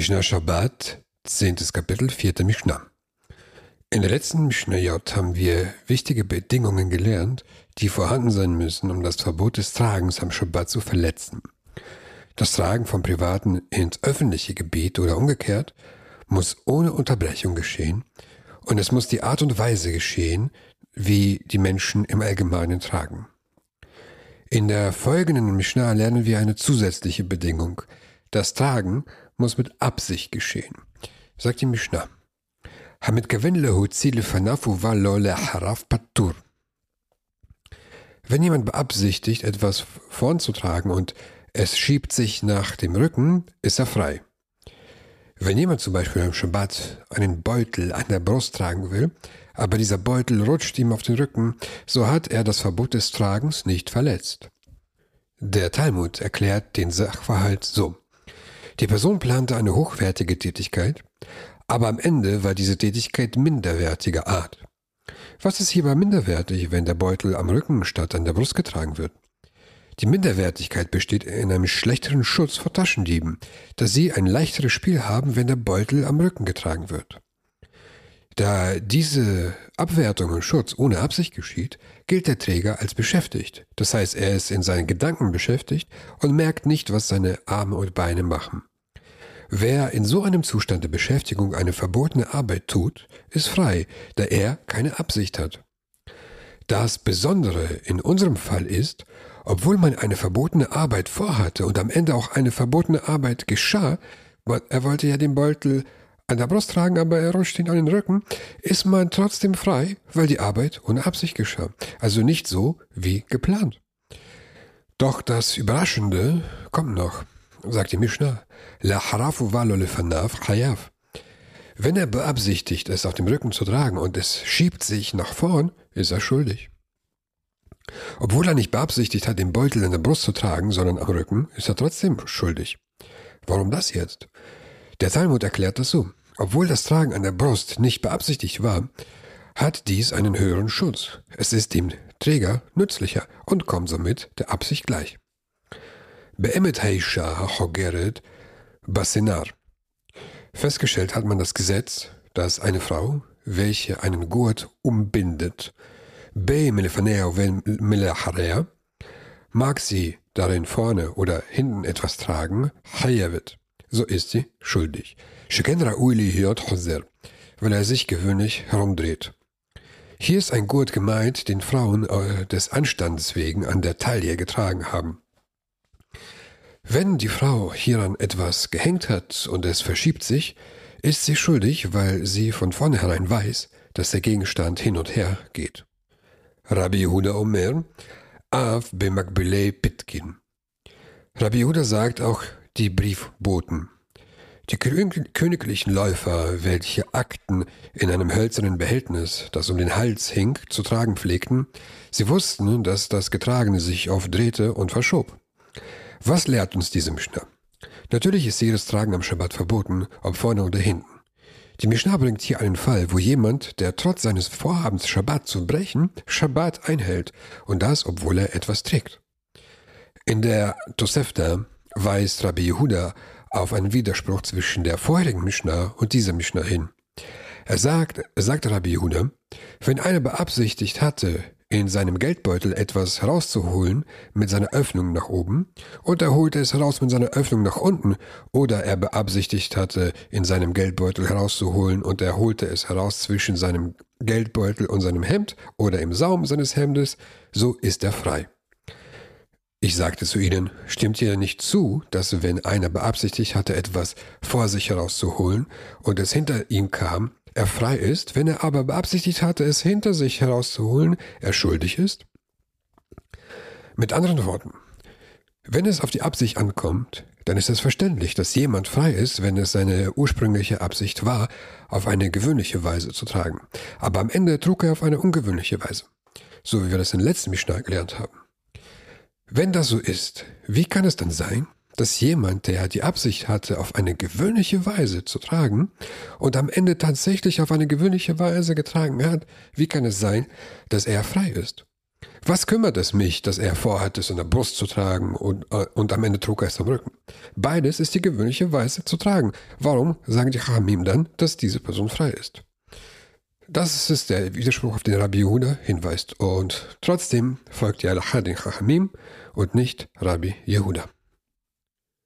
Mishnah Shabbat, 10. Kapitel, 4. Mishnah. In der letzten Mishnah J haben wir wichtige Bedingungen gelernt, die vorhanden sein müssen, um das Verbot des Tragens am Shabbat zu verletzen. Das Tragen vom privaten ins öffentliche Gebiet oder umgekehrt muss ohne Unterbrechung geschehen und es muss die Art und Weise geschehen, wie die Menschen im Allgemeinen tragen. In der folgenden Mishnah lernen wir eine zusätzliche Bedingung. Das Tragen muss mit Absicht geschehen. Sagt die Mishnah. Wenn jemand beabsichtigt, etwas vornzutragen und es schiebt sich nach dem Rücken, ist er frei. Wenn jemand zum Beispiel am Schabbat einen Beutel an der Brust tragen will, aber dieser Beutel rutscht ihm auf den Rücken, so hat er das Verbot des Tragens nicht verletzt. Der Talmud erklärt den Sachverhalt so. Die Person plante eine hochwertige Tätigkeit, aber am Ende war diese Tätigkeit minderwertiger Art. Was ist hierbei minderwertig, wenn der Beutel am Rücken statt an der Brust getragen wird? Die Minderwertigkeit besteht in einem schlechteren Schutz vor Taschendieben, da sie ein leichteres Spiel haben, wenn der Beutel am Rücken getragen wird. Da diese Abwertung und Schutz ohne Absicht geschieht, gilt der Träger als beschäftigt. Das heißt, er ist in seinen Gedanken beschäftigt und merkt nicht, was seine Arme und Beine machen. Wer in so einem Zustand der Beschäftigung eine verbotene Arbeit tut, ist frei, da er keine Absicht hat. Das Besondere in unserem Fall ist, obwohl man eine verbotene Arbeit vorhatte und am Ende auch eine verbotene Arbeit geschah, er wollte ja den Beutel an der Brust tragen, aber er rutscht ihn an den Rücken, ist man trotzdem frei, weil die Arbeit ohne Absicht geschah. Also nicht so wie geplant. Doch das Überraschende kommt noch sagt die Mishnah. Wenn er beabsichtigt, es auf dem Rücken zu tragen und es schiebt sich nach vorn, ist er schuldig. Obwohl er nicht beabsichtigt hat, den Beutel in der Brust zu tragen, sondern am Rücken, ist er trotzdem schuldig. Warum das jetzt? Der Talmud erklärt das so. Obwohl das Tragen an der Brust nicht beabsichtigt war, hat dies einen höheren Schutz. Es ist dem Träger nützlicher und kommt somit der Absicht gleich beendet Heisha Hogeret Basenar. Festgestellt hat man das Gesetz, dass eine Frau, welche einen Gurt umbindet, mag sie darin vorne oder hinten etwas tragen, wird, so ist sie schuldig. Weil er sich gewöhnlich herumdreht. Hier ist ein Gurt gemeint, den Frauen äh, des Anstandes wegen an der Taille getragen haben. Wenn die Frau hieran etwas gehängt hat und es verschiebt sich, ist sie schuldig, weil sie von vornherein weiß, dass der Gegenstand hin und her geht. Rabbi Yehuda Omer, Av Bemakbelei Pitkin. Rabbi Yehuda sagt auch die Briefboten. Die königlichen Läufer, welche Akten in einem hölzernen Behältnis, das um den Hals hing, zu tragen pflegten, sie wussten, dass das Getragene sich oft drehte und verschob. Was lehrt uns diese Mishnah? Natürlich ist jedes Tragen am Schabbat verboten, ob vorne oder hinten. Die Mishnah bringt hier einen Fall, wo jemand, der trotz seines Vorhabens Schabbat zu brechen, Schabbat einhält und das, obwohl er etwas trägt. In der Tosefta weist Rabbi Yehuda auf einen Widerspruch zwischen der vorherigen Mishnah und dieser Mishnah hin. Er sagt, sagt Rabbi Yehuda, wenn einer beabsichtigt hatte, in seinem Geldbeutel etwas herauszuholen mit seiner Öffnung nach oben und er holte es heraus mit seiner Öffnung nach unten oder er beabsichtigt hatte, in seinem Geldbeutel herauszuholen und er holte es heraus zwischen seinem Geldbeutel und seinem Hemd oder im Saum seines Hemdes, so ist er frei. Ich sagte zu ihnen, stimmt ihr nicht zu, dass wenn einer beabsichtigt hatte, etwas vor sich herauszuholen und es hinter ihm kam, er frei ist, wenn er aber beabsichtigt hatte, es hinter sich herauszuholen, er schuldig ist? Mit anderen Worten, wenn es auf die Absicht ankommt, dann ist es verständlich, dass jemand frei ist, wenn es seine ursprüngliche Absicht war, auf eine gewöhnliche Weise zu tragen. Aber am Ende trug er auf eine ungewöhnliche Weise. So wie wir das in letzten Mishnah gelernt haben. Wenn das so ist, wie kann es dann sein, dass jemand, der die Absicht hatte, auf eine gewöhnliche Weise zu tragen und am Ende tatsächlich auf eine gewöhnliche Weise getragen hat, wie kann es sein, dass er frei ist? Was kümmert es mich, dass er vorhat, es in der Brust zu tragen und, äh, und am Ende trug er es am Rücken? Beides ist die gewöhnliche Weise zu tragen. Warum sagen die Chachamim dann, dass diese Person frei ist? Das ist der Widerspruch, auf den Rabbi Yehuda hinweist. Und trotzdem folgt die Allah den Chachamim und nicht Rabbi Yehuda.